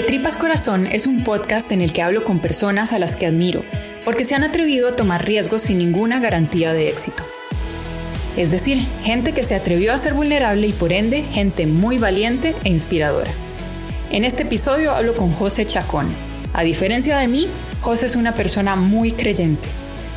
De Tripas Corazón es un podcast en el que hablo con personas a las que admiro, porque se han atrevido a tomar riesgos sin ninguna garantía de éxito. Es decir, gente que se atrevió a ser vulnerable y por ende gente muy valiente e inspiradora. En este episodio hablo con José Chacón. A diferencia de mí, José es una persona muy creyente.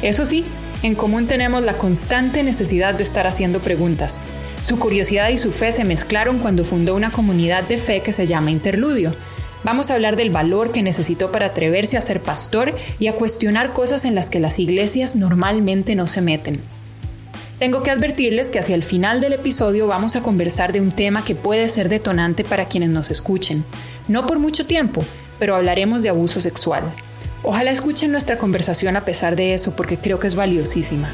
Eso sí, en común tenemos la constante necesidad de estar haciendo preguntas. Su curiosidad y su fe se mezclaron cuando fundó una comunidad de fe que se llama Interludio. Vamos a hablar del valor que necesitó para atreverse a ser pastor y a cuestionar cosas en las que las iglesias normalmente no se meten. Tengo que advertirles que hacia el final del episodio vamos a conversar de un tema que puede ser detonante para quienes nos escuchen. No por mucho tiempo, pero hablaremos de abuso sexual. Ojalá escuchen nuestra conversación a pesar de eso porque creo que es valiosísima.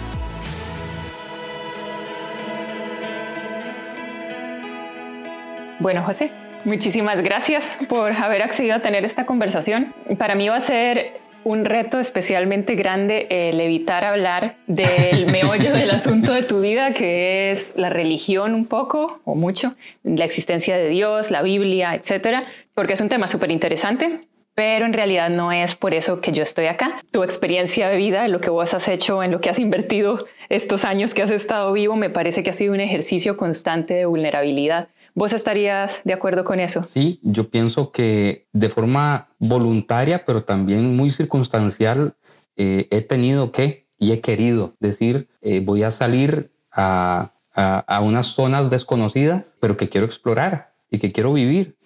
Bueno, José, muchísimas gracias por haber accedido a tener esta conversación. Para mí va a ser un reto especialmente grande el evitar hablar del meollo del asunto de tu vida, que es la religión un poco o mucho, la existencia de Dios, la Biblia, etcétera, porque es un tema súper interesante. Pero en realidad no es por eso que yo estoy acá. Tu experiencia de vida, lo que vos has hecho, en lo que has invertido estos años que has estado vivo, me parece que ha sido un ejercicio constante de vulnerabilidad ¿Vos estarías de acuerdo con eso? Sí, yo pienso que de forma voluntaria, pero también muy circunstancial, eh, he tenido que y he querido decir, eh, voy a salir a, a, unas zonas desconocidas, pero que quiero explorar y que quiero vivir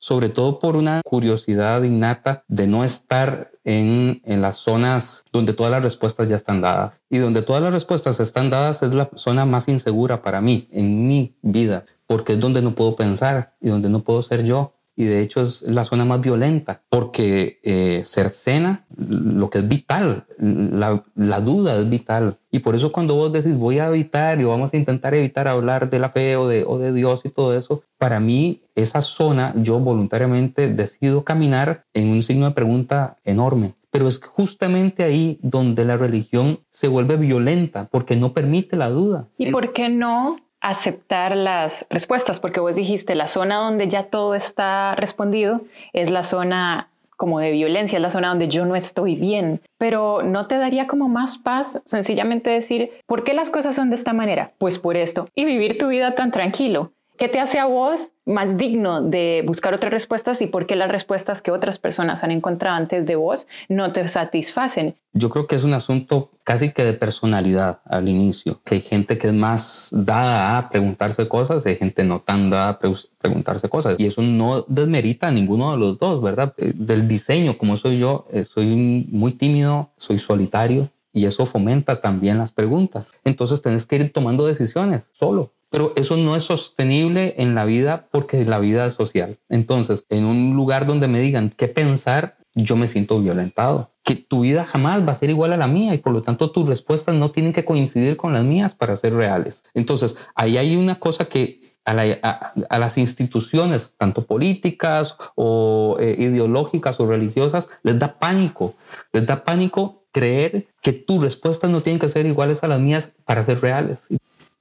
sobre todo por una curiosidad innata de no estar en, en, las zonas donde todas las respuestas ya están dadas. Y donde todas las respuestas están dadas es la zona más insegura para mí, en mi vida, porque es donde no puedo pensar y donde no puedo ser yo. Y de hecho es la zona más violenta, porque eh, cercena lo que es vital, la, la, duda es vital. Y por eso cuando vos decís voy a evitar y vamos a intentar evitar hablar de la fe o de, o de Dios y todo eso, para mí esa zona yo voluntariamente decido caminar en un signo de pregunta enorme. Pero es justamente ahí donde la religión se vuelve violenta porque no permite la duda. ¿Y por qué no aceptar las respuestas, porque vos dijiste, la zona donde ya todo está respondido es la zona como de violencia, es la zona donde yo no estoy bien, pero no te daría como más paz sencillamente decir, ¿por qué las cosas son de esta manera? Pues por esto, y vivir tu vida tan tranquilo. ¿Qué te hace a vos más digno de buscar otras respuestas y por qué las respuestas que otras personas han encontrado antes de vos no te satisfacen? Yo creo que es un asunto casi que de personalidad al inicio, que hay gente que es más dada a preguntarse cosas hay gente no tan dada a preguntarse cosas. Y eso no desmerita a ninguno de los dos, ¿verdad? Eh, del diseño, como soy yo, eh, soy muy tímido, soy solitario y eso fomenta también las preguntas. Entonces tenés que ir tomando decisiones solo pero eso no es sostenible en la vida porque la vida es social. Entonces, en un lugar donde me digan qué pensar, yo me siento violentado. Que tu vida jamás va a ser igual a la mía y por lo tanto tus respuestas no tienen que coincidir con las mías para ser reales. Entonces, ahí hay una cosa que a, las instituciones, tanto políticas o eh, ideológicas o religiosas, les da pánico. Les da pánico creer que tus respuestas no tienen que ser iguales a las mías para ser reales.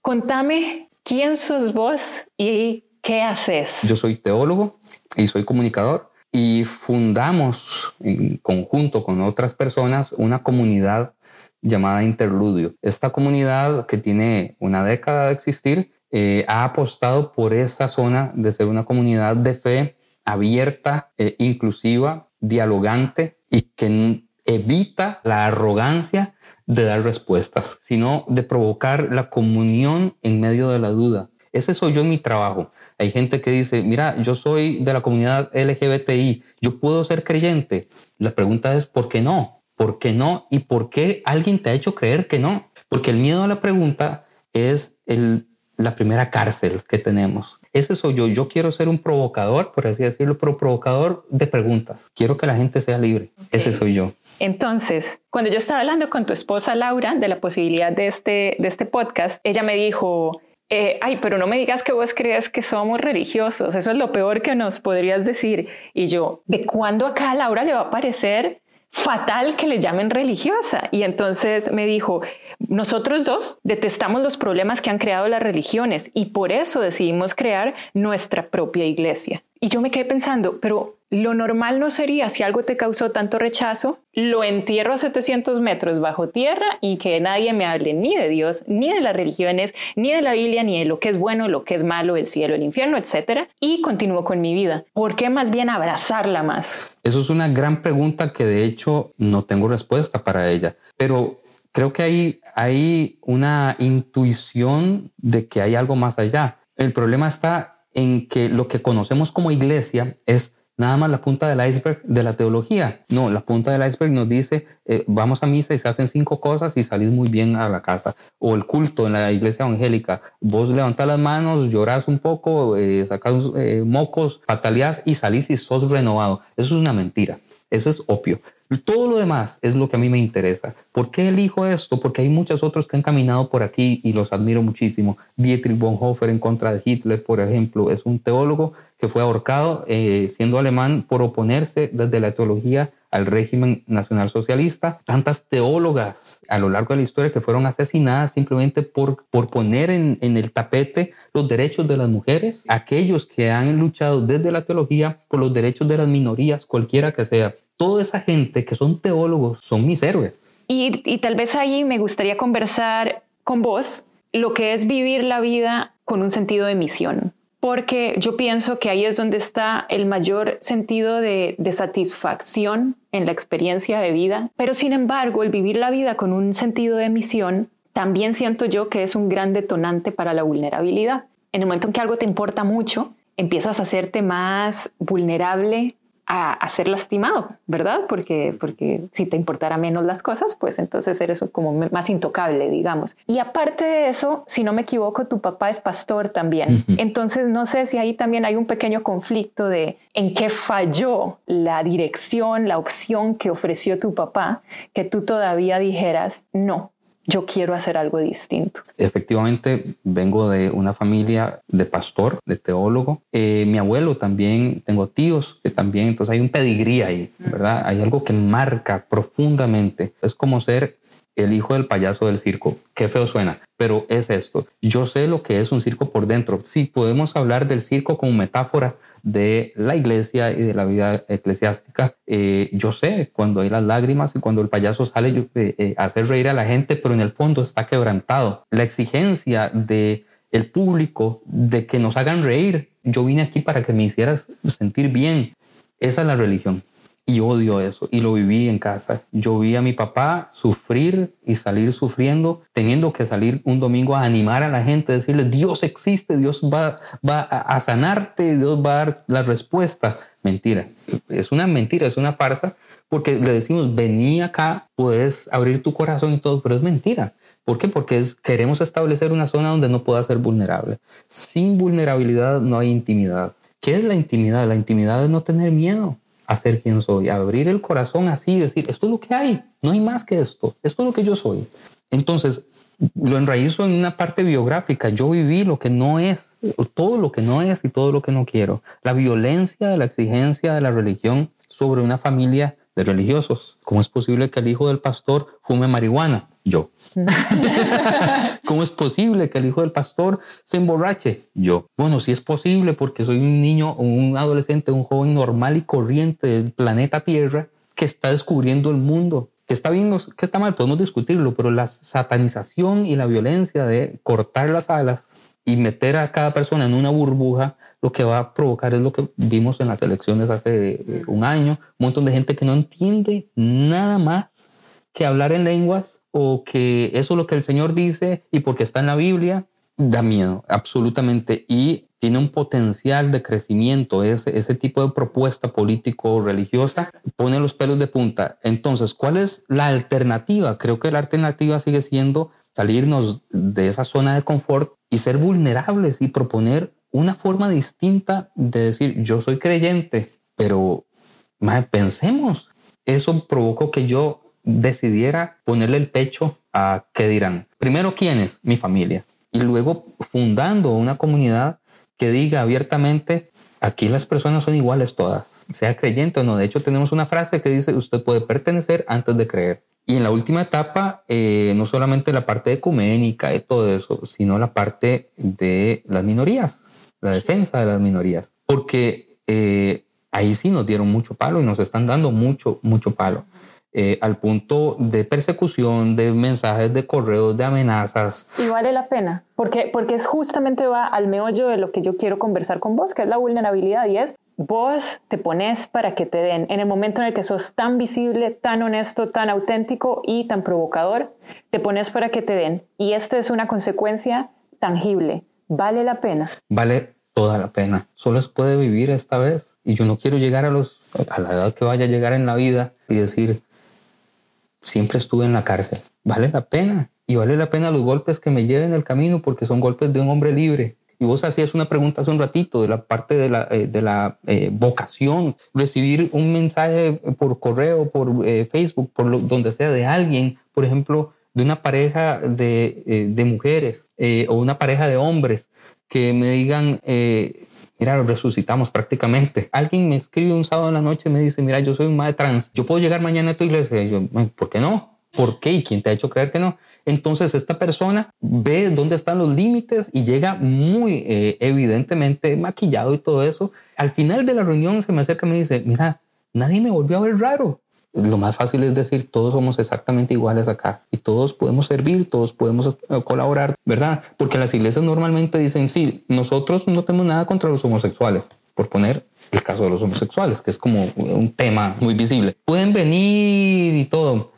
Contame ¿Quién sos vos y qué haces? Yo soy teólogo y soy comunicador y fundamos en conjunto con otras personas una comunidad llamada Interludio. Esta comunidad que tiene una década de existir eh, ha apostado por esa zona de ser una comunidad de fe abierta, e inclusiva, dialogante y que evita la arrogancia de dar respuestas, sino de provocar la comunión en medio de la duda. Ese soy yo en mi trabajo. Hay gente que dice, mira, yo soy de la comunidad LGBTI, yo puedo ser creyente. La pregunta es, ¿por qué no? ¿Por qué no? ¿Y por qué alguien te ha hecho creer que no? Porque el miedo a la pregunta es el, la primera cárcel que tenemos. Ese soy yo. Yo quiero ser un provocador, por así decirlo, pero provocador de preguntas. Quiero que la gente sea libre. Ese soy yo. Entonces, cuando yo estaba hablando con tu esposa Laura de la posibilidad de este, de este podcast, ella me dijo, eh, ay, pero no me digas que vos crees que somos religiosos, eso es lo peor que nos podrías decir. Y yo, ¿de cuándo acá a Laura le va a parecer fatal que le llamen religiosa? Y entonces me dijo, nosotros dos detestamos los problemas que han creado las religiones y por eso decidimos crear nuestra propia iglesia. Y yo me quedé pensando, pero lo normal no sería si algo te causó tanto rechazo, lo entierro a 700 metros bajo tierra y que nadie me hable ni de Dios, ni de las religiones, ni de la Biblia, ni de lo que es bueno, lo que es malo, el cielo, el infierno, etc. Y continúo con mi vida. ¿Por qué más bien abrazarla más? Eso es una gran pregunta que de hecho no tengo respuesta para ella, pero creo que hay, hay una intuición de que hay algo más allá. El problema está en que lo que conocemos como iglesia es nada más la punta del iceberg de la teología. No, la punta del iceberg nos dice, eh, vamos a misa y se hacen cinco cosas y salís muy bien a la casa. O el culto en la iglesia evangélica, vos levantás las manos, llorás un poco, eh, sacás eh, mocos, pataleás y salís y sos renovado. Eso es una mentira. Eso es opio. Todo lo demás es lo que a mí me interesa. ¿Por qué elijo esto? Porque hay muchos otros que han caminado por aquí y los admiro muchísimo. Dietrich Bonhoeffer en contra de Hitler, por ejemplo, es un teólogo que fue ahorcado eh, siendo alemán por oponerse desde la teología al régimen nacionalsocialista. Tantas teólogas a lo largo de la historia que fueron asesinadas simplemente por, por poner en, en el tapete los derechos de las mujeres. Aquellos que han luchado desde la teología por los derechos de las minorías, cualquiera que sea toda esa gente que son teólogos son mis héroes. Y, tal vez ahí me gustaría conversar con vos lo que es vivir la vida con un sentido de misión porque yo pienso que ahí es donde está el mayor sentido de, de, satisfacción en la experiencia de vida, pero sin embargo el vivir la vida con un sentido de misión también siento yo que es un gran detonante para la vulnerabilidad. En el momento en que algo te importa mucho, empiezas a hacerte más vulnerable a, ser lastimado, ¿verdad? Porque, porque si te importara menos las cosas, pues entonces eres como más intocable, digamos. Y aparte de eso, si no me equivoco, tu papá es pastor también. Entonces no sé si ahí también hay un pequeño conflicto de en qué falló la dirección, la opción que ofreció tu papá, que tú todavía dijeras, no, yo quiero hacer algo distinto. Efectivamente, vengo de una familia de pastor, de teólogo. Eh, mi abuelo también, tengo tíos que también, entonces hay un pedigrí ahí, ¿verdad? Hay algo que marca profundamente. Es como ser el hijo del payaso del circo. Qué feo suena, pero es esto. Yo sé lo que es un circo por dentro. Si podemos hablar del circo como metáfora de la iglesia y de la vida eclesiástica. Eh, yo sé cuando hay las lágrimas y cuando el payaso sale yo, eh, eh, hacer reír a la gente, pero en el fondo está quebrantado. La exigencia de el público de que nos hagan reír. Yo vine aquí para que me hicieras sentir bien. Esa es la religión y odio eso y lo viví en casa. Yo vi a mi papá sufrir y salir sufriendo, teniendo que salir un domingo a animar a la gente, decirle, Dios existe, Dios va, va a sanarte, Dios va a dar la respuesta. Mentira, es una mentira, es una farsa, porque le decimos, vení acá, puedes abrir tu corazón y todo, pero es mentira. ¿Por qué? Porque queremos establecer una zona donde no pueda ser vulnerable. Sin vulnerabilidad no hay intimidad. ¿Qué es la intimidad? La intimidad es no tener miedo a ser quien soy, abrir el corazón así, decir, esto es lo que hay, no hay más que esto, esto es lo que yo soy. Entonces, lo enraizo en una parte biográfica, yo viví lo que no es, todo lo que no es y todo lo que no quiero. La violencia de la exigencia de la religión sobre una familia de religiosos. ¿Cómo es posible que el hijo del pastor fume marihuana? Yo. ¿Cómo es posible que el hijo del pastor se emborrache? Yo. Bueno, sí es posible porque soy un niño, un adolescente, un joven normal y corriente del planeta Tierra que está descubriendo el mundo. Que está bien, que está mal, podemos discutirlo, pero la satanización y la violencia de cortar las alas y meter a cada persona en una burbuja, lo que va a provocar es lo que vimos en las elecciones hace eh, un año, un montón de gente que no entiende nada más que hablar en lenguas o que eso es lo que el Señor dice y porque está en la Biblia, da miedo, absolutamente. Y tiene un potencial de crecimiento. Ese, ese tipo de propuesta político-religiosa pone los pelos de punta. Entonces, ¿cuál es la alternativa? Creo que la alternativa sigue siendo salirnos de esa zona de confort y ser vulnerables y proponer una forma distinta de decir, yo soy creyente, pero pensemos. Eso provocó que yo decidiera ponerle el pecho a qué dirán. Primero, ¿quiénes? Mi familia. Y luego fundando una comunidad que diga abiertamente, aquí las personas son iguales todas, sea creyente o no. De hecho, tenemos una frase que dice, usted puede pertenecer antes de creer. Y en la última etapa, eh, no solamente la parte ecuménica y todo eso, sino la parte de las minorías, la defensa de las minorías. Porque eh, ahí sí nos dieron mucho palo y nos están dando mucho, mucho palo. Eh, al punto de persecución, de mensajes de correos, de amenazas. Y vale la pena, porque, porque es justamente va al meollo de lo que yo quiero conversar con vos, que es la vulnerabilidad y es vos te pones para que te den en el momento en el que sos tan visible, tan honesto, tan auténtico y tan provocador, te pones para que te den. Y esta es una consecuencia tangible. ¿Vale la pena? Vale toda la pena. Solo se puede vivir esta vez. Y yo no quiero llegar a, los, a la edad que vaya a llegar en la vida y decir, siempre estuve en la cárcel. Vale la pena. Y vale la pena los golpes que me lleven el camino porque son golpes de un hombre libre. Y vos hacías una pregunta hace un ratito de la parte de la, eh, de la eh, vocación, recibir un mensaje por correo, por eh, Facebook, por donde sea, de alguien, por ejemplo, de una pareja de, de mujeres o una pareja de hombres que me digan, mira, resucitamos prácticamente. Alguien me escribe un sábado en la noche y me dice, mira, yo soy un madre trans, yo puedo llegar mañana a tu iglesia. Y yo, ¿por qué no? ¿Por qué? ¿Y quién te ha hecho creer que no? Entonces esta persona ve dónde están los límites y llega muy eh, evidentemente maquillado y todo eso. Al final de la reunión se me acerca y me dice, mira, nadie me volvió a ver raro. Lo más fácil es decir, todos somos exactamente iguales acá y todos podemos servir, todos podemos eh, colaborar, ¿verdad? Porque las iglesias normalmente dicen, sí, nosotros no tenemos nada contra los homosexuales, por poner el caso de los homosexuales, que es como un tema muy visible. Pueden venir y todo,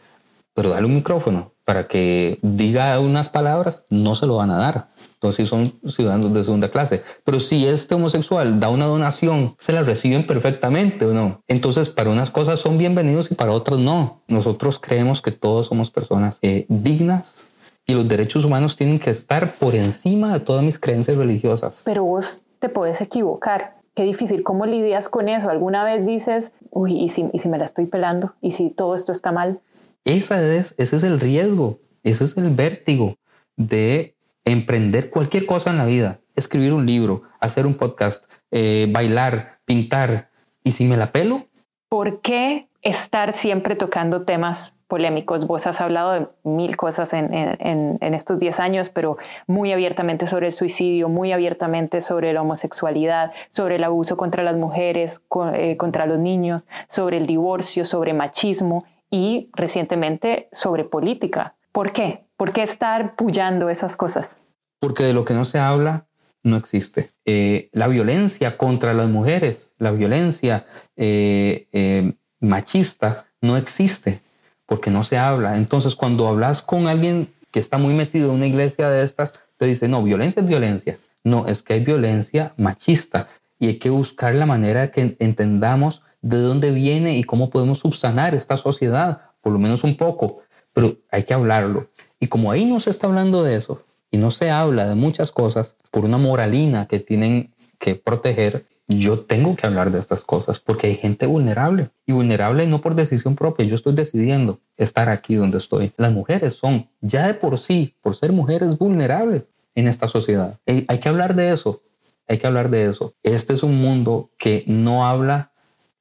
pero dale un micrófono para que diga unas palabras, no se lo van a dar. Entonces son ciudadanos de segunda clase. Pero si este homosexual da una donación, se la reciben perfectamente o no. Entonces para unas cosas son bienvenidos y para otras no. Nosotros creemos que todos somos personas eh, dignas y los derechos humanos tienen que estar por encima de todas mis creencias religiosas. Pero vos te puedes equivocar. Qué difícil. ¿Cómo lidias con eso? ¿Alguna vez dices, uy, ¿y si, y si me la estoy pelando? ¿Y si todo esto está mal? Esa es, ese es el riesgo, ese es el vértigo de emprender cualquier cosa en la vida, escribir un libro, hacer un podcast, eh, bailar, pintar. ¿Y si me la pelo? ¿Por qué estar siempre tocando temas polémicos? Vos has hablado de mil cosas en, estos 10 años, pero muy abiertamente sobre el suicidio, muy abiertamente sobre la homosexualidad, sobre el abuso contra las mujeres, eh, contra los niños, sobre el divorcio, sobre machismo y recientemente sobre política. ¿Por qué? ¿Por qué estar puyando esas cosas? Porque de lo que no se habla no existe. Eh, la violencia contra las mujeres, la violencia eh, eh, machista no existe porque no se habla. Entonces cuando hablas con alguien que está muy metido en una iglesia de estas, te dice, no, violencia es violencia. No, es que hay violencia machista y hay que buscar la manera que entendamos de dónde viene y cómo podemos subsanar esta sociedad, por lo menos un poco, pero hay que hablarlo. Y como ahí no se está hablando de eso y no se habla de muchas cosas por una moralina que tienen que proteger, yo tengo que hablar de estas cosas porque hay gente vulnerable y vulnerable no por decisión propia. Yo estoy decidiendo estar aquí donde estoy. Las mujeres son ya de por sí, por ser mujeres vulnerables en esta sociedad. Hay que hablar de eso. Hay que hablar de eso. Este es un mundo que no habla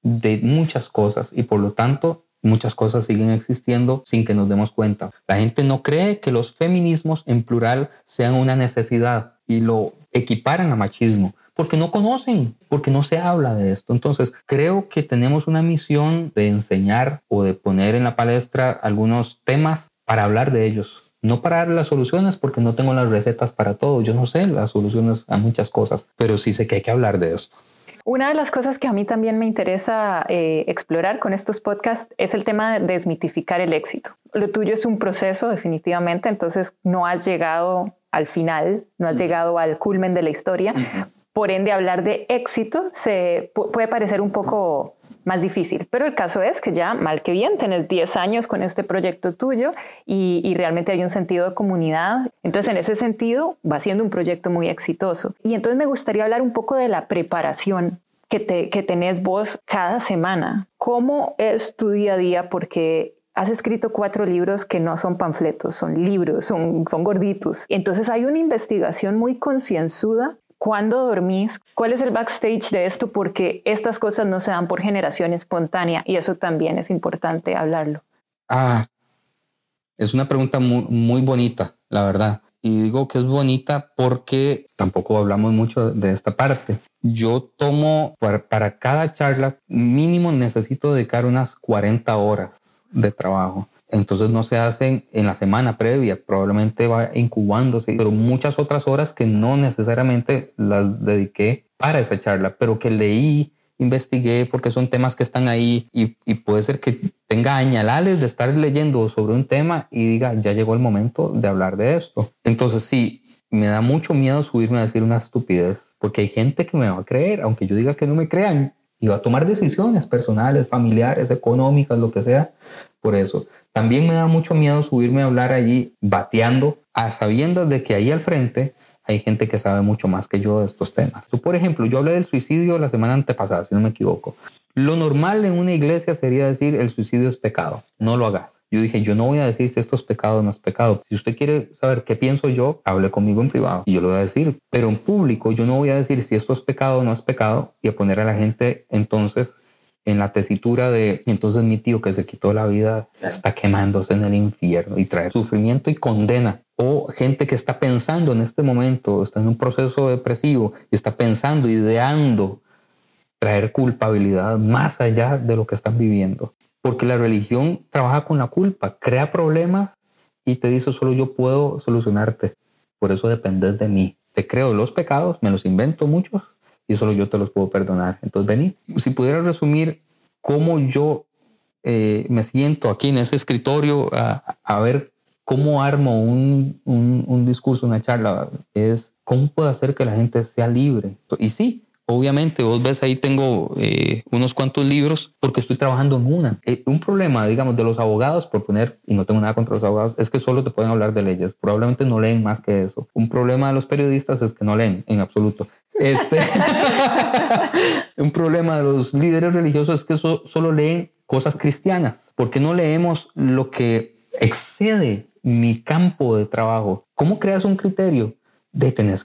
de muchas cosas y por lo tanto muchas cosas siguen existiendo sin que nos demos cuenta. La gente no cree que los feminismos en plural sean una necesidad y lo equiparan a machismo porque no conocen, porque no se habla de esto. Entonces, creo que tenemos una misión de enseñar o de poner en la palestra algunos temas para hablar de ellos. No para dar las soluciones porque no tengo las recetas para todo. Yo no sé las soluciones a muchas cosas, pero sí sé que hay que hablar de esto. Una de las cosas que a mí también me interesa eh, explorar con estos podcasts es el tema de desmitificar el éxito. Lo tuyo es un proceso definitivamente, entonces no has llegado al final, no has llegado al culmen de la historia. Por ende, hablar de éxito se puede parecer un poco más difícil. Pero el caso es que ya, mal que bien, tenés 10 años con este proyecto tuyo y, realmente hay un sentido de comunidad. Entonces, en ese sentido, va siendo un proyecto muy exitoso. Y entonces me gustaría hablar un poco de la preparación que, te, tenés vos cada semana. ¿Cómo es tu día a día? Porque has escrito cuatro libros que no son panfletos, son libros, son gorditos. Entonces hay una investigación muy concienzuda ¿Cuándo dormís? ¿Cuál es el backstage de esto? Porque estas cosas no se dan por generación espontánea y eso también es importante hablarlo. Ah, es una pregunta muy, bonita, la verdad. Y digo que es bonita porque tampoco hablamos mucho de esta parte. yo tomo para cada charla mínimo necesito dedicar unas 40 horas de trabajo. Entonces no se hacen en la semana previa, probablemente va incubándose, pero muchas otras horas que no necesariamente las dediqué para esa charla, pero que leí, investigué, porque son temas que están ahí y, y puede ser que tenga añalales de estar leyendo sobre un tema y diga, ya llegó el momento de hablar de esto. Entonces sí, me da mucho miedo subirme a decir una estupidez, porque hay gente que me va a creer, aunque yo diga que no me crean, y va a tomar decisiones personales, familiares, económicas, lo que sea, por eso. También me da mucho miedo subirme a hablar allí bateando a sabiendas de que ahí al frente hay gente que sabe mucho más que yo de estos temas. Tú, por ejemplo, yo hablé del suicidio la semana antepasada, si no me equivoco. Lo normal en una iglesia sería decir el suicidio es pecado, no lo hagas. Yo dije, yo no voy a decir si esto es pecado o no es pecado. Si usted quiere saber qué pienso yo, hable conmigo en privado y yo lo voy a decir. Pero en público yo no voy a decir si esto es pecado o no es pecado y a poner a la gente entonces en la tesitura de entonces mi tío que se quitó la vida está quemándose en el infierno y trae sufrimiento y condena. O gente que está pensando en este momento, está en un proceso depresivo y está pensando, ideando traer culpabilidad más allá de lo que están viviendo. Porque la religión trabaja con la culpa, crea problemas y te dice solo yo puedo solucionarte. Por eso dependes de mí. Te creo los pecados, me los invento muchos y solo yo te los puedo perdonar. Entonces vení. Si pudiera resumir cómo yo eh, me siento aquí en ese escritorio a, a ver cómo armo un, un, un, discurso, una charla, es cómo puedo hacer que la gente sea libre. Y sí, Obviamente, vos ves ahí tengo eh, unos cuantos libros porque estoy trabajando en una. Eh, un problema, digamos, de los abogados, por poner, y no tengo nada contra los abogados, es que solo te pueden hablar de leyes. Probablemente no leen más que eso. Un problema de los periodistas es que no leen en absoluto. Este, un problema de los líderes religiosos es que solo leen cosas cristianas, porque no leemos lo que excede mi campo de trabajo. ¿Cómo creas un criterio? de tener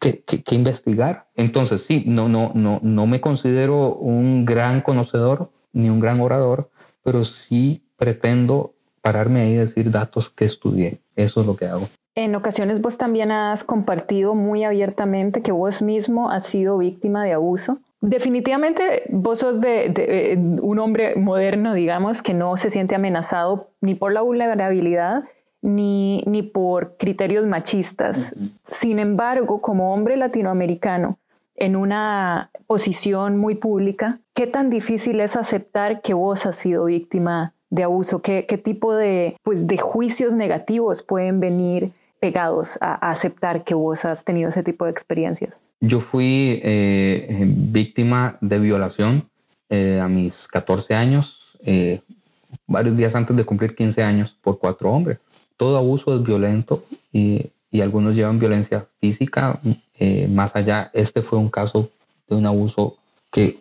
que, que, investigar. Entonces, sí, no, no, no, no me considero un gran conocedor ni un gran orador, pero sí pretendo pararme ahí y decir datos que estudié. Eso es lo que hago. En ocasiones vos también has compartido muy abiertamente que vos mismo has sido víctima de abuso. Definitivamente vos sos de, de, un hombre moderno, digamos, que no se siente amenazado ni por la vulnerabilidad, ni, ni por criterios machistas. Sin embargo, como hombre latinoamericano, en una posición muy pública, ¿qué tan difícil es aceptar que vos has sido víctima de abuso? ¿Qué, qué tipo de, pues, de juicios negativos pueden venir pegados a, aceptar que vos has tenido ese tipo de experiencias? Yo fui eh, víctima de violación eh, a mis 14 años, eh, varios días antes de cumplir 15 años, por cuatro hombres todo abuso es violento y, y algunos llevan violencia física eh, más allá. Este fue un caso de un abuso que,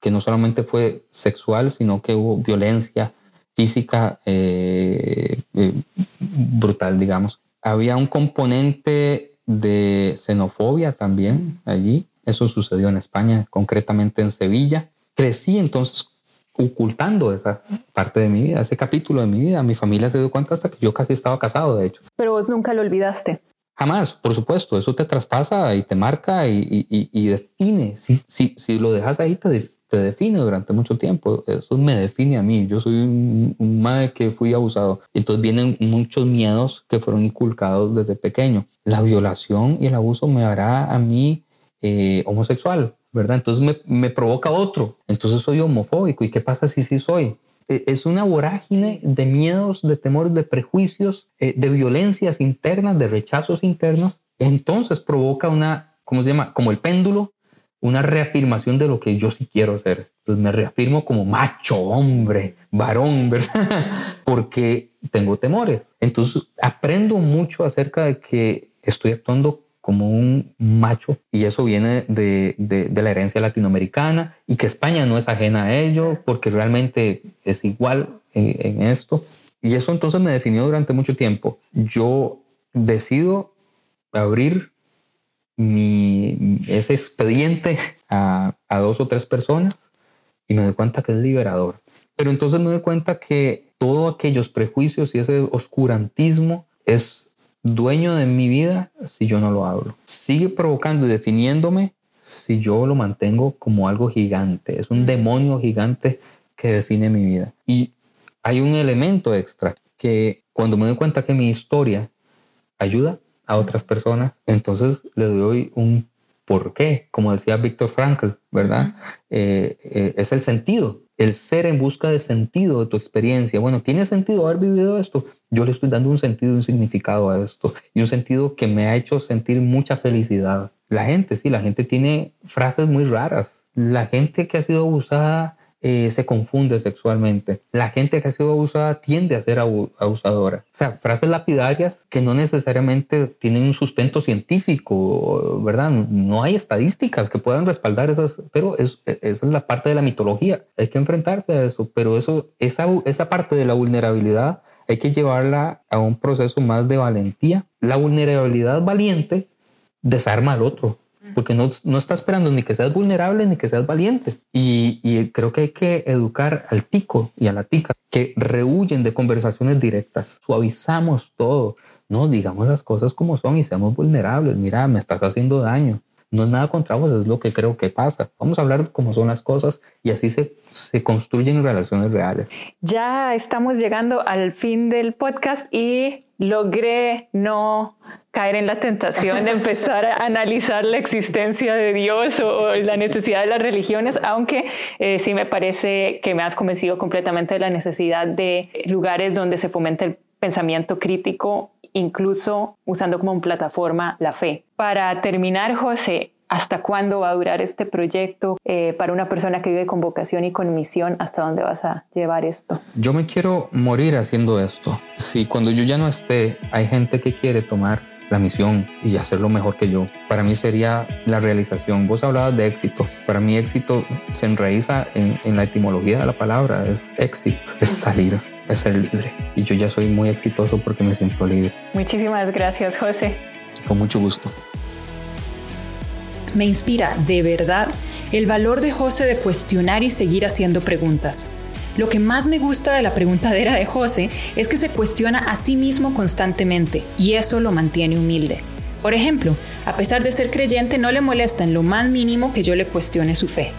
que no solamente fue sexual, sino que hubo violencia física eh, eh, brutal, digamos. Había un componente de xenofobia también allí. Eso sucedió en España, concretamente en Sevilla. Crecí entonces ocultando esa parte de mi vida, ese capítulo de mi vida. Mi familia se dio cuenta hasta que yo casi estaba casado, de hecho. Pero vos nunca lo olvidaste. Jamás, por supuesto, eso te traspasa y te marca y, y, y define. Si, si, si, lo dejas ahí, te, te, define durante mucho tiempo. Eso me define a mí. Yo soy un, un madre que fui abusado. Entonces vienen muchos miedos que fueron inculcados desde pequeño. La violación y el abuso me hará a mí eh, homosexual ¿verdad? Entonces me, me, provoca otro, entonces soy homofóbico. ¿Y qué pasa si sí soy? E, es una vorágine de miedos, de temores, de prejuicios, eh, de violencias internas, de rechazos internos. Entonces provoca una, ¿cómo se llama? Como el péndulo, una reafirmación de lo que yo sí quiero ser. Entonces me reafirmo como macho, hombre, varón, ¿verdad? Porque tengo temores. Entonces aprendo mucho acerca de que estoy actuando como un macho y eso viene de, de, la herencia latinoamericana y que España no es ajena a ello porque realmente es igual en, esto. Y eso entonces me definió durante mucho tiempo. Yo decido abrir mi, ese expediente a, a dos o tres personas y me doy cuenta que es liberador. Pero entonces me doy cuenta que todos aquellos prejuicios y ese oscurantismo es dueño de mi vida si yo no lo hablo. Sigue provocando y definiéndome si yo lo mantengo como algo gigante? Es un demonio gigante que define mi vida. Y hay un elemento extra que cuando me doy cuenta que mi historia ayuda a otras personas, entonces le doy un por qué, como decía Víctor Frankl, ¿verdad? Eh, eh, es el sentido, el ser en busca de sentido de tu experiencia. Bueno, ¿tiene sentido haber vivido esto? Yo le estoy dando un sentido, un significado a esto y un sentido que me ha hecho sentir mucha felicidad. La gente, sí, la gente tiene frases muy raras. La gente que ha sido abusada eh, se confunde sexualmente. La gente que ha sido abusada tiende a ser abusadora. O sea, frases lapidarias que no necesariamente tienen un sustento científico, ¿verdad? No hay estadísticas que puedan respaldar esas, pero es, es la parte de la mitología. Hay que enfrentarse a eso, pero eso, esa, esa parte de la vulnerabilidad hay que llevarla a un proceso más de valentía. La vulnerabilidad valiente desarma al otro porque no, no, está esperando ni que seas vulnerable ni que seas valiente. Y, y, creo que hay que educar al tico y a la tica que rehuyen de conversaciones directas. Suavizamos todo. No, digamos las cosas como son y seamos vulnerables. Mira, me estás haciendo daño. No es nada contra vos, es lo que creo que pasa. Vamos a hablar cómo son las cosas y así se, se construyen relaciones reales. Ya estamos llegando al fin del podcast y logré no caer en la tentación de empezar a analizar la existencia de Dios o, la necesidad de las religiones, aunque eh, sí me parece que me has convencido completamente de la necesidad de lugares donde se fomente el pensamiento crítico incluso usando como plataforma la fe. Para terminar, José, ¿hasta cuándo va a durar este proyecto eh, para una persona que vive con vocación y con misión? ¿Hasta dónde vas a llevar esto? Yo me quiero morir haciendo esto. Si cuando yo ya no esté, hay gente que quiere tomar la misión y hacerlo mejor que yo. Para mí sería la realización. Vos hablabas de éxito. Para mí éxito se enraiza en, en la etimología de la palabra. Es éxito, es salir es ser libre. Y yo ya soy muy exitoso porque me siento libre. Muchísimas gracias, José. Con mucho gusto. Me inspira, de verdad, el valor de José de cuestionar y seguir haciendo preguntas. Lo que más me gusta de la preguntadera de José es que se cuestiona a sí mismo constantemente y eso lo mantiene humilde. Por ejemplo, a pesar de ser creyente, no le molesta en lo más mínimo que yo le cuestione su fe.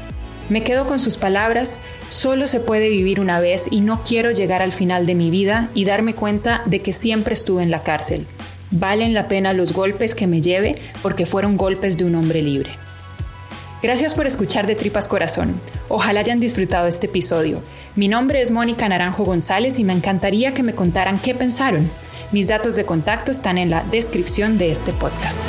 Me quedo con sus palabras, solo se puede vivir una vez y no quiero llegar al final de mi vida y darme cuenta de que siempre estuve en la cárcel. Valen la pena los golpes que me lleve porque fueron golpes de un hombre libre. Gracias por escuchar de Tripas Corazón. Ojalá hayan disfrutado este episodio. Mi nombre es Mónica Naranjo González y me encantaría que me contaran qué pensaron. Mis datos de contacto están en la descripción de este podcast.